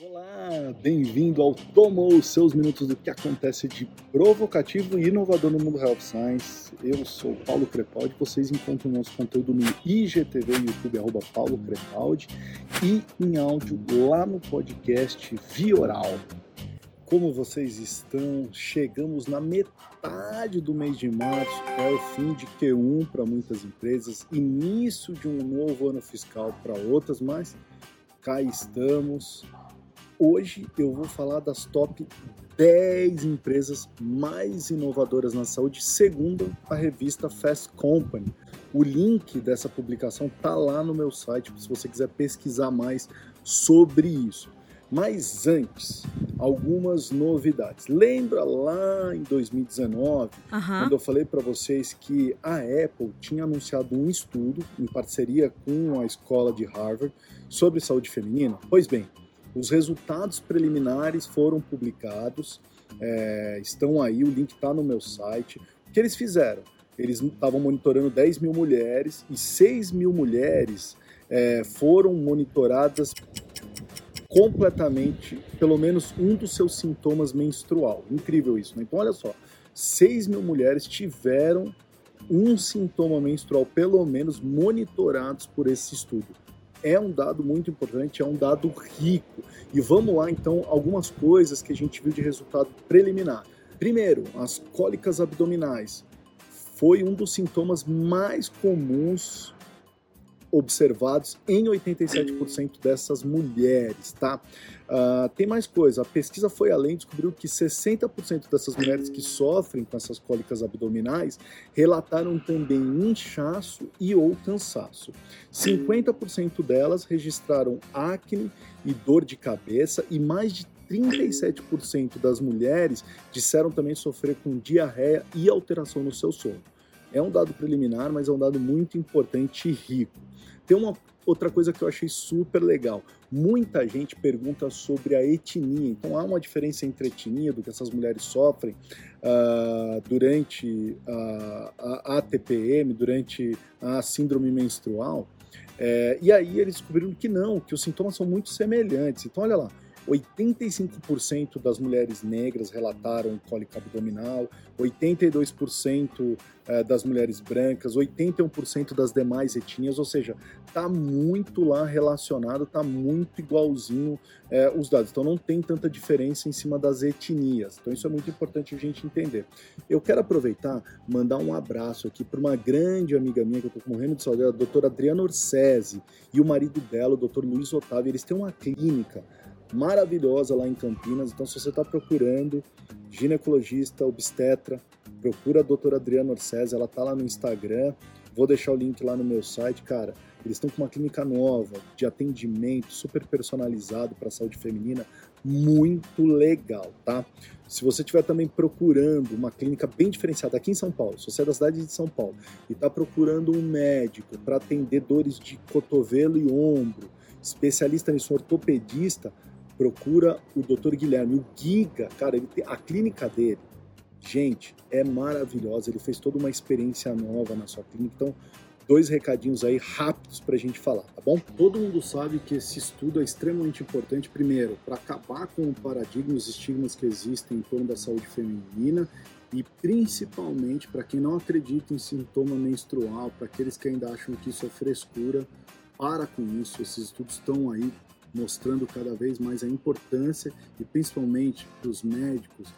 Olá, bem-vindo ao Tomou os seus minutos do que acontece de provocativo e inovador no mundo Health Science. Eu sou Paulo Crepaldi, vocês encontram nosso conteúdo no IGTV, YouTube, arroba Paulo Crepaldi, e em áudio lá no podcast Vioral. Como vocês estão? Chegamos na metade do mês de março, é o fim de Q1 para muitas empresas, início de um novo ano fiscal para outras, mas cá estamos. Hoje eu vou falar das top 10 empresas mais inovadoras na saúde, segundo a revista Fast Company. O link dessa publicação tá lá no meu site, se você quiser pesquisar mais sobre isso. Mas antes, algumas novidades. Lembra lá em 2019, uhum. quando eu falei para vocês que a Apple tinha anunciado um estudo em parceria com a escola de Harvard sobre saúde feminina? Pois bem, os resultados preliminares foram publicados, é, estão aí, o link está no meu site. O que eles fizeram? Eles estavam monitorando 10 mil mulheres e 6 mil mulheres é, foram monitoradas completamente, pelo menos um dos seus sintomas menstrual. Incrível isso, né? Então, olha só, 6 mil mulheres tiveram um sintoma menstrual, pelo menos, monitorados por esse estudo. É um dado muito importante, é um dado rico. E vamos lá, então, algumas coisas que a gente viu de resultado preliminar. Primeiro, as cólicas abdominais. Foi um dos sintomas mais comuns observados em 87% dessas mulheres, tá? Uh, tem mais coisa, a pesquisa foi além e descobriu que 60% dessas mulheres que sofrem com essas cólicas abdominais relataram também inchaço e ou cansaço. 50% delas registraram acne e dor de cabeça e mais de 37% das mulheres disseram também sofrer com diarreia e alteração no seu sono. É um dado preliminar, mas é um dado muito importante e rico. Tem uma outra coisa que eu achei super legal. Muita gente pergunta sobre a etnia. Então há uma diferença entre etnia do que essas mulheres sofrem uh, durante uh, a, a TPM, durante a síndrome menstrual. É, e aí eles descobriram que não, que os sintomas são muito semelhantes. Então olha lá, 85% das mulheres negras relataram cólica abdominal, 82% eh, das mulheres brancas, 81% das demais etnias, ou seja, tá muito lá relacionado, tá muito igualzinho é, os dados. Então não tem tanta diferença em cima das etnias. Então isso é muito importante a gente entender. Eu quero aproveitar, mandar um abraço aqui para uma grande amiga minha que eu tô morrendo de saudade, a doutora Adriana Orsesi e o marido dela, o doutor Luiz Otávio. Eles têm uma clínica maravilhosa lá em Campinas. Então, se você está procurando ginecologista, obstetra, procura a doutora Adriana Orcese, ela tá lá no Instagram. Vou deixar o link lá no meu site, cara. Eles estão com uma clínica nova de atendimento super personalizado para a saúde feminina, muito legal, tá? Se você estiver também procurando uma clínica bem diferenciada aqui em São Paulo, se você é da cidade de São Paulo e está procurando um médico para atender dores de cotovelo e ombro, especialista nisso, ortopedista, procura o Dr. Guilherme, o Giga, cara, ele tem, a clínica dele, gente, é maravilhosa. Ele fez toda uma experiência nova na sua clínica. Então, dois recadinhos aí rápidos para a gente falar, tá bom? Todo mundo sabe que esse estudo é extremamente importante, primeiro, para acabar com o paradigma, os estigmas que existem em torno da saúde feminina e principalmente para quem não acredita em sintoma menstrual, para aqueles que ainda acham que isso é frescura, para com isso. Esses estudos estão aí mostrando cada vez mais a importância e principalmente para os médicos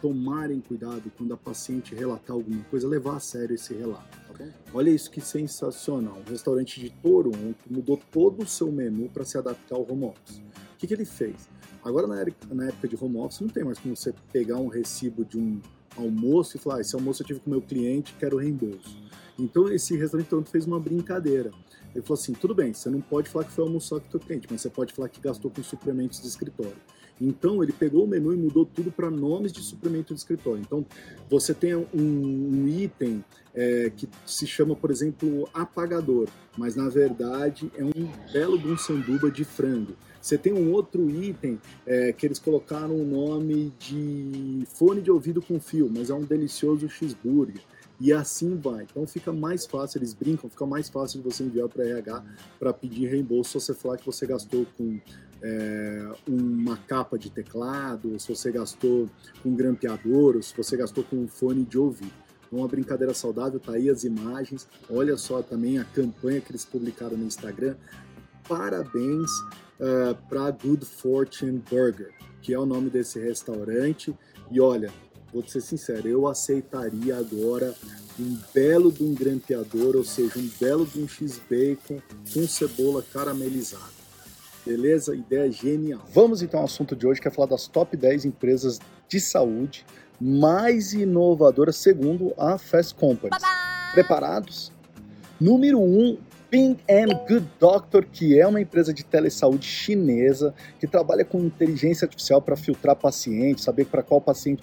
tomarem cuidado quando a paciente relatar alguma coisa, levar a sério esse relato, bom? Olha isso que sensacional. Um restaurante de Toronto mudou todo o seu menu para se adaptar ao home office. O que, que ele fez? Agora, na época de home office, não tem mais como você pegar um recibo de um almoço e falar: ah, esse almoço eu tive com meu cliente, quero reembolso. Então, esse restaurante fez uma brincadeira. Ele falou assim: tudo bem, você não pode falar que foi almoçar com o teu cliente, mas você pode falar que gastou com suplementos de escritório. Então ele pegou o menu e mudou tudo para nomes de suplemento de escritório. Então você tem um, um item é, que se chama, por exemplo, apagador, mas na verdade é um belo de um sanduba de frango. Você tem um outro item é, que eles colocaram o nome de fone de ouvido com fio, mas é um delicioso cheeseburger e assim vai. Então fica mais fácil, eles brincam, fica mais fácil de você enviar para RH para pedir reembolso se você falar que você gastou com é, um capa de teclado, se você gastou com grampeador, ou se você gastou com um fone de ouvido. Uma brincadeira saudável, tá aí as imagens. Olha só também a campanha que eles publicaram no Instagram. Parabéns uh, para Good Fortune Burger, que é o nome desse restaurante. E olha, vou ser sincero, eu aceitaria agora um belo de um grampeador, ou seja, um belo de um X-Bacon com cebola caramelizada. Beleza? Ideia genial. Vamos então ao assunto de hoje, que é falar das top 10 empresas de saúde mais inovadoras segundo a Fast Company. Preparados? Número 1, um, And Good Doctor, que é uma empresa de telesaúde chinesa que trabalha com inteligência artificial para filtrar pacientes, saber para qual paciente,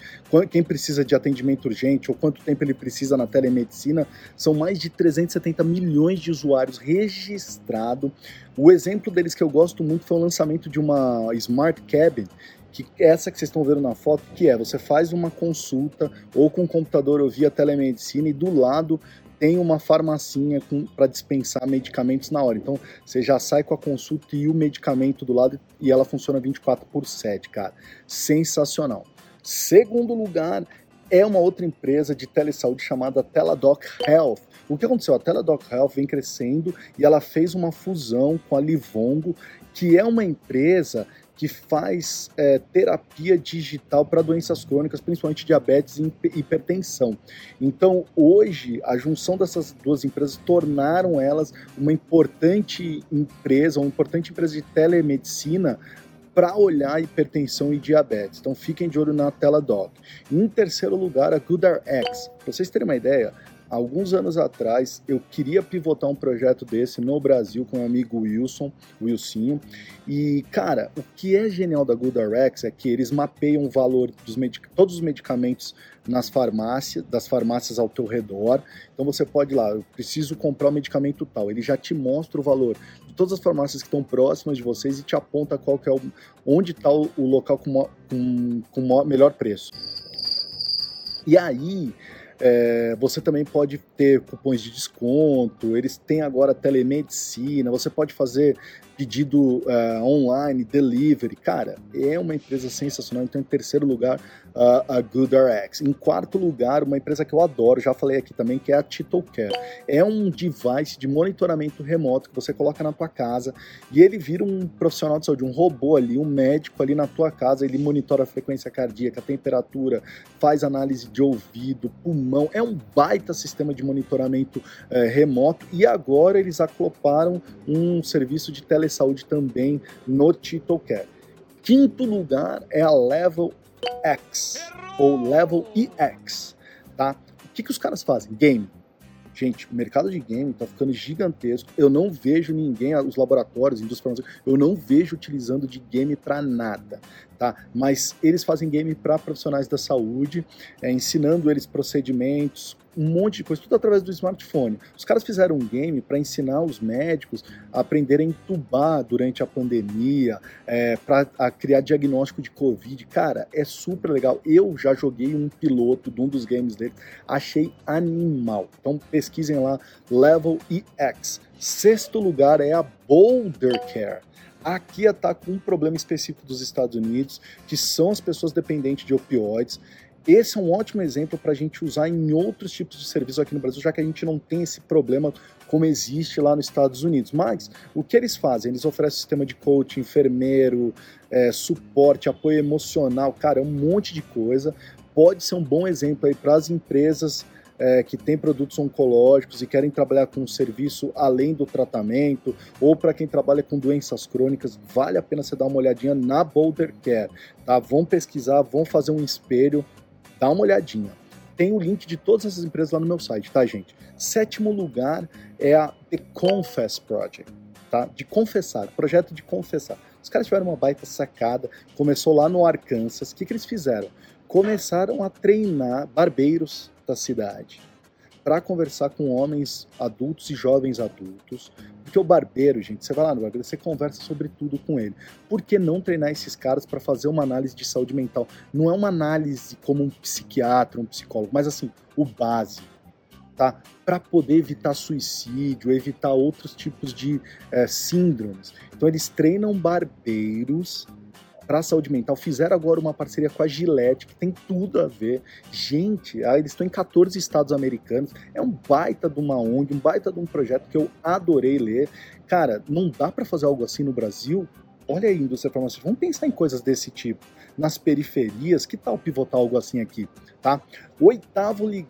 quem precisa de atendimento urgente ou quanto tempo ele precisa na telemedicina. São mais de 370 milhões de usuários registrados. O exemplo deles que eu gosto muito foi o lançamento de uma Smart Cabin, que essa que vocês estão vendo na foto, que é você faz uma consulta ou com o computador ou via telemedicina e do lado tem uma farmacinha para dispensar medicamentos na hora. Então você já sai com a consulta e o medicamento do lado e ela funciona 24 por 7, cara. Sensacional. Segundo lugar, é uma outra empresa de telesaúde chamada Teladoc Health. O que aconteceu? A Teladoc Health vem crescendo e ela fez uma fusão com a Livongo, que é uma empresa que faz é, terapia digital para doenças crônicas, principalmente diabetes e hipertensão. Então, hoje, a junção dessas duas empresas tornaram elas uma importante empresa, uma importante empresa de telemedicina para olhar hipertensão e diabetes. Então fiquem de olho na tela Doc. Em terceiro lugar, a GoodRx. Para vocês terem uma ideia, alguns anos atrás eu queria pivotar um projeto desse no Brasil com o amigo Wilson, Wilsinho. E, cara, o que é genial da GoodRx é que eles mapeiam o valor dos todos os medicamentos nas farmácias, das farmácias ao teu redor. Então você pode ir lá, eu preciso comprar um medicamento tal. Ele já te mostra o valor de todas as farmácias que estão próximas de vocês e te aponta qual que é o, onde está o, o, local com, com, com melhor preço. E aí, é, você também pode ter cupons de desconto, eles têm agora telemedicina, você pode fazer pedido uh, online, delivery. Cara, é uma empresa sensacional. Então, em terceiro lugar, uh, a GoodRx. Em quarto lugar, uma empresa que eu adoro, já falei aqui também, que é a TitoCare. É um device de monitoramento remoto que você coloca na tua casa e ele vira um profissional de saúde, um robô ali, um médico ali na tua casa. Ele monitora a frequência cardíaca, a temperatura, faz análise de ouvido, pulmão. É um baita sistema de monitoramento uh, remoto e agora eles acloparam um serviço de tele saúde também no TitoCare. Quinto lugar é a Level X, ou Level EX, tá? O que, que os caras fazem? Game. Gente, o mercado de game está ficando gigantesco. Eu não vejo ninguém, os laboratórios, indústrias eu não vejo utilizando de game para nada, tá? Mas eles fazem game para profissionais da saúde, é, ensinando eles procedimentos, um monte de coisa, tudo através do smartphone. Os caras fizeram um game para ensinar os médicos a aprenderem a entubar durante a pandemia, é, para criar diagnóstico de Covid. Cara, é super legal. Eu já joguei um piloto de um dos games deles, achei animal. Então pesquisem lá, Level EX. Sexto lugar é a Boulder Care. Aqui está com um problema específico dos Estados Unidos, que são as pessoas dependentes de opioides. Esse é um ótimo exemplo para a gente usar em outros tipos de serviços aqui no Brasil, já que a gente não tem esse problema como existe lá nos Estados Unidos. Mas o que eles fazem? Eles oferecem sistema de coaching, enfermeiro, é, suporte, apoio emocional, cara, é um monte de coisa. Pode ser um bom exemplo aí para as empresas é, que têm produtos oncológicos e querem trabalhar com um serviço além do tratamento, ou para quem trabalha com doenças crônicas, vale a pena você dar uma olhadinha na Boulder Care, tá? Vão pesquisar, vão fazer um espelho, dá uma olhadinha. Tem o link de todas essas empresas lá no meu site, tá, gente? Sétimo lugar é a The Confess Project, tá? De confessar, projeto de confessar. Os caras tiveram uma baita sacada, começou lá no Arkansas. O que, que eles fizeram? Começaram a treinar barbeiros da cidade para conversar com homens adultos e jovens adultos. Porque o barbeiro, gente, você vai lá no barbeiro, você conversa sobre tudo com ele. Por que não treinar esses caras para fazer uma análise de saúde mental? Não é uma análise como um psiquiatra, um psicólogo, mas assim, o básico, tá? Para poder evitar suicídio, evitar outros tipos de é, síndromes. Então eles treinam barbeiros para a saúde mental. Fizeram agora uma parceria com a Gillette, que tem tudo a ver. Gente, ah, eles estão em 14 estados americanos. É um baita de uma ONG, um baita de um projeto que eu adorei ler. Cara, não dá para fazer algo assim no Brasil? Olha aí, indústria farmacêutica, vamos pensar em coisas desse tipo. Nas periferias, que tal pivotar algo assim aqui, tá? Oitavo, li...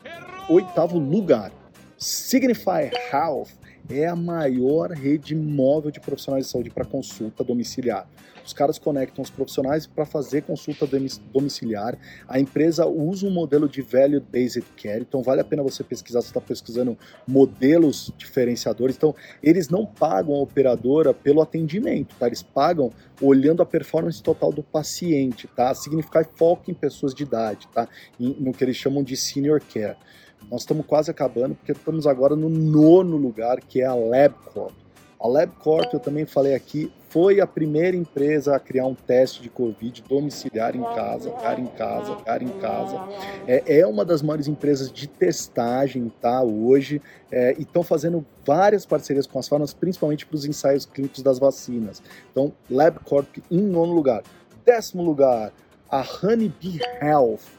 Oitavo lugar, Signify Health é a maior rede móvel de profissionais de saúde para consulta domiciliar. Os caras conectam os profissionais para fazer consulta domiciliar. A empresa usa um modelo de value based care, então vale a pena você pesquisar se está pesquisando modelos diferenciadores. Então, eles não pagam a operadora pelo atendimento, tá? Eles pagam olhando a performance total do paciente, tá? Significa foco em pessoas de idade, tá? No que eles chamam de senior care. Nós estamos quase acabando porque estamos agora no nono lugar, que é a LabCorp. A LabCorp, eu também falei aqui, foi a primeira empresa a criar um teste de Covid domiciliar em casa, cara em casa, cara em casa. É, é uma das maiores empresas de testagem, tá, hoje, é, e estão fazendo várias parcerias com as farmas, principalmente para os ensaios clínicos das vacinas. Então, LabCorp em nono lugar. Décimo lugar, a Honeybee Health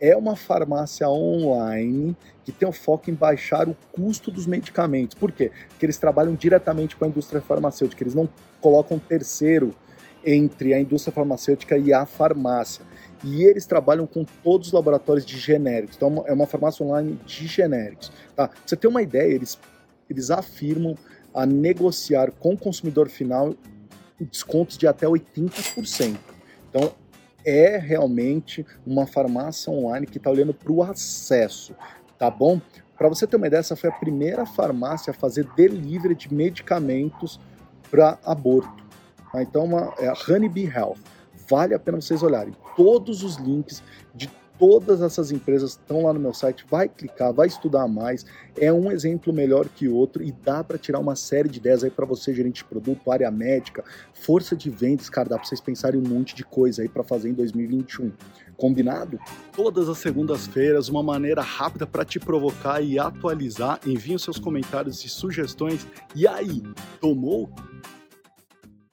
é uma farmácia online que tem o foco em baixar o custo dos medicamentos. Por quê? Porque eles trabalham diretamente com a indústria farmacêutica, eles não colocam terceiro entre a indústria farmacêutica e a farmácia. E eles trabalham com todos os laboratórios de genéricos. Então é uma farmácia online de genéricos. Tá? Pra você ter uma ideia, eles, eles afirmam a negociar com o consumidor final descontos de até 80%. Então é realmente uma farmácia online que está olhando para o acesso, tá bom? Para você ter uma ideia, essa foi a primeira farmácia a fazer delivery de medicamentos para aborto. Tá? Então, uma, é a Honeybee Health. Vale a pena vocês olharem. Todos os links de todas essas empresas estão lá no meu site, vai clicar, vai estudar mais. É um exemplo melhor que outro e dá para tirar uma série de ideias aí para você, gerente de produto, área médica, força de vendas, cara, dá para vocês pensarem um monte de coisa aí para fazer em 2021. Combinado? Todas as segundas-feiras, uma maneira rápida para te provocar e atualizar. Envie os seus comentários e sugestões. E aí, tomou?